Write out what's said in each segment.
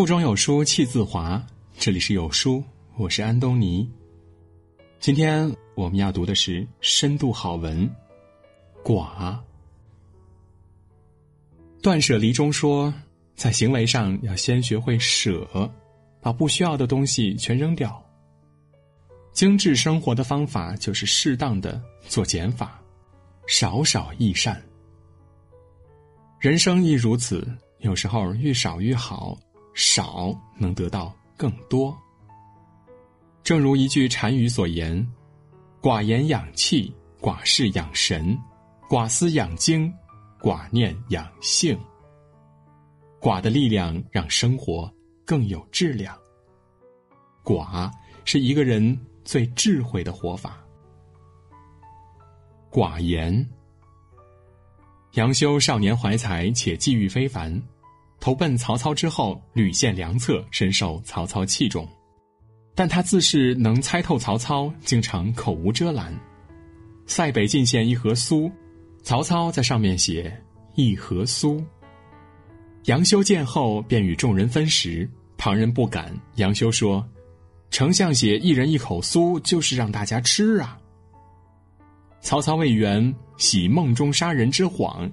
腹中有书气自华。这里是有书，我是安东尼。今天我们要读的是深度好文《寡》。断舍离中说，在行为上要先学会舍，把不需要的东西全扔掉。精致生活的方法就是适当的做减法，少少益善。人生亦如此，有时候越少越好，少能得到更多。正如一句禅语所言：“寡言养气，寡事养神，寡思养精。”寡念养性，寡的力量让生活更有质量。寡是一个人最智慧的活法。寡言。杨修少年怀才，且际遇非凡，投奔曹操之后屡献良策，深受曹操器重。但他自是能猜透曹操，经常口无遮拦。塞北进献一盒酥。曹操在上面写“一盒酥”。杨修见后，便与众人分食，旁人不敢。杨修说：“丞相写一人一口酥，就是让大家吃啊。”曹操为圆喜梦中杀人之谎，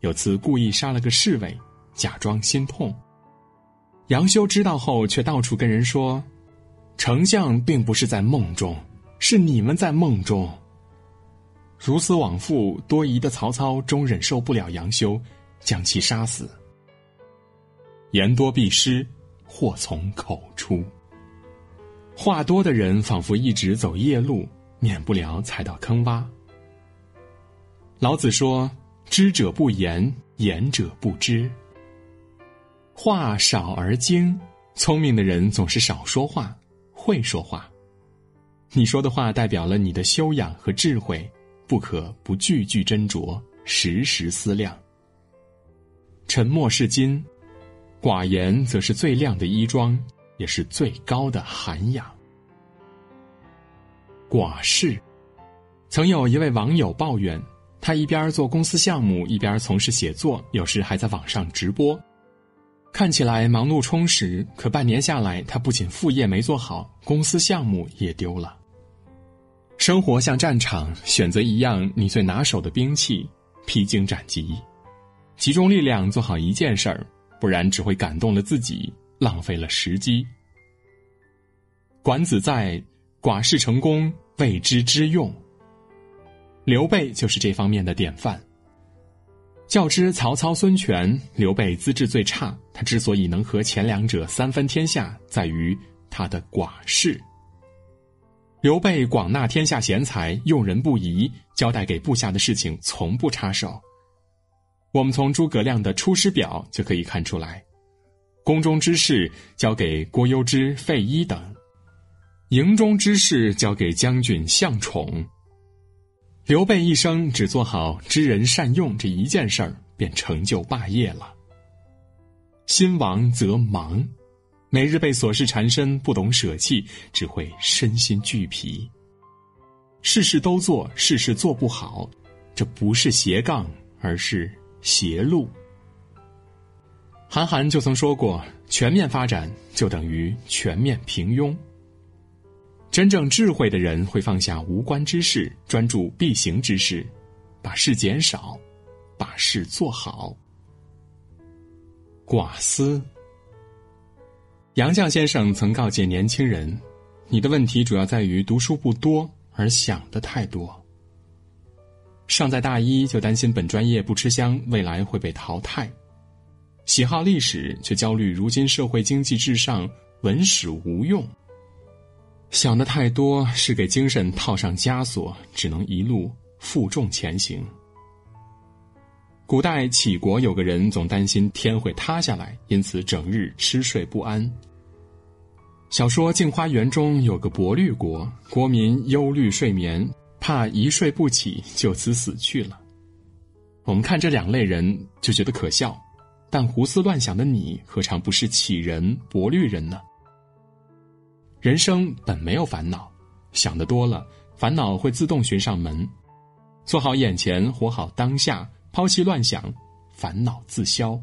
有次故意杀了个侍卫，假装心痛。杨修知道后，却到处跟人说：“丞相并不是在梦中，是你们在梦中。”如此往复多疑的曹操，终忍受不了杨修，将其杀死。言多必失，祸从口出。话多的人仿佛一直走夜路，免不了踩到坑洼。老子说：“知者不言，言者不知。”话少而精，聪明的人总是少说话，会说话。你说的话代表了你的修养和智慧。不可不句句斟酌，时时思量。沉默是金，寡言则是最亮的衣装，也是最高的涵养。寡事，曾有一位网友抱怨，他一边做公司项目，一边从事写作，有时还在网上直播，看起来忙碌充实。可半年下来，他不仅副业没做好，公司项目也丢了。生活像战场，选择一样你最拿手的兵器，披荆斩棘，集中力量做好一件事儿，不然只会感动了自己，浪费了时机。管子在“寡事成功，谓之知用”。刘备就是这方面的典范。较之曹操、孙权，刘备资质最差，他之所以能和前两者三分天下，在于他的寡事。刘备广纳天下贤才，用人不疑，交代给部下的事情从不插手。我们从诸葛亮的《出师表》就可以看出来，宫中之事交给郭攸之、费祎等，营中之事交给将军向宠。刘备一生只做好知人善用这一件事儿，便成就霸业了。心亡则忙。每日被琐事缠身，不懂舍弃，只会身心俱疲。事事都做，事事做不好，这不是斜杠，而是斜路。韩寒就曾说过：“全面发展就等于全面平庸。”真正智慧的人会放下无关之事，专注必行之事，把事减少，把事做好。寡思。杨绛先生曾告诫年轻人：“你的问题主要在于读书不多，而想的太多。尚在大一就担心本专业不吃香，未来会被淘汰；喜好历史却焦虑如今社会经济至上，文史无用。想的太多是给精神套上枷锁，只能一路负重前行。”古代杞国有个人总担心天会塌下来，因此整日吃睡不安。小说《镜花缘》中有个薄绿国，国民忧虑睡眠，怕一睡不起就此死去了。我们看这两类人就觉得可笑，但胡思乱想的你何尝不是杞人薄绿人呢？人生本没有烦恼，想的多了，烦恼会自动寻上门。做好眼前，活好当下。抛弃乱想，烦恼自消。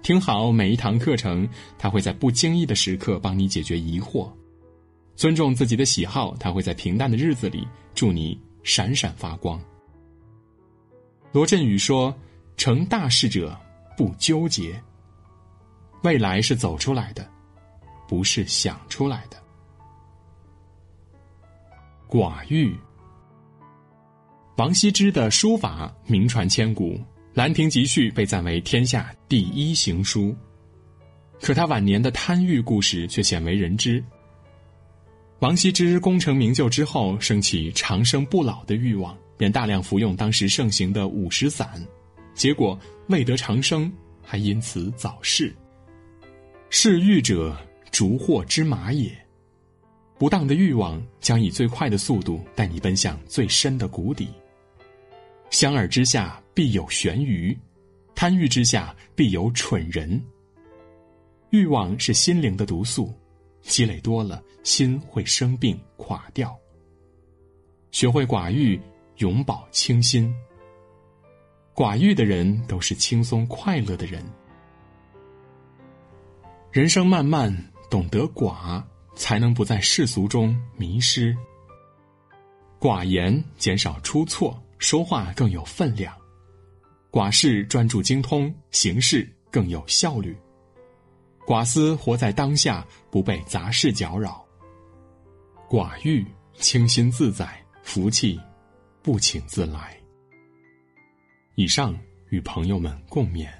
听好每一堂课程，他会在不经意的时刻帮你解决疑惑；尊重自己的喜好，他会在平淡的日子里助你闪闪发光。罗振宇说：“成大事者不纠结，未来是走出来的，不是想出来的。”寡欲。王羲之的书法名传千古，《兰亭集序》被赞为天下第一行书。可他晚年的贪欲故事却鲜为人知。王羲之功成名就之后，升起长生不老的欲望，便大量服用当时盛行的五石散，结果未得长生，还因此早逝。嗜欲者，逐祸之马也。不当的欲望将以最快的速度带你奔向最深的谷底。香饵之下必有悬鱼，贪欲之下必有蠢人。欲望是心灵的毒素，积累多了，心会生病垮掉。学会寡欲，永葆清心。寡欲的人都是轻松快乐的人。人生漫漫，懂得寡。才能不在世俗中迷失。寡言减少出错，说话更有分量；寡事专注精通，行事更有效率；寡思活在当下，不被杂事搅扰；寡欲清心自在，福气不请自来。以上与朋友们共勉。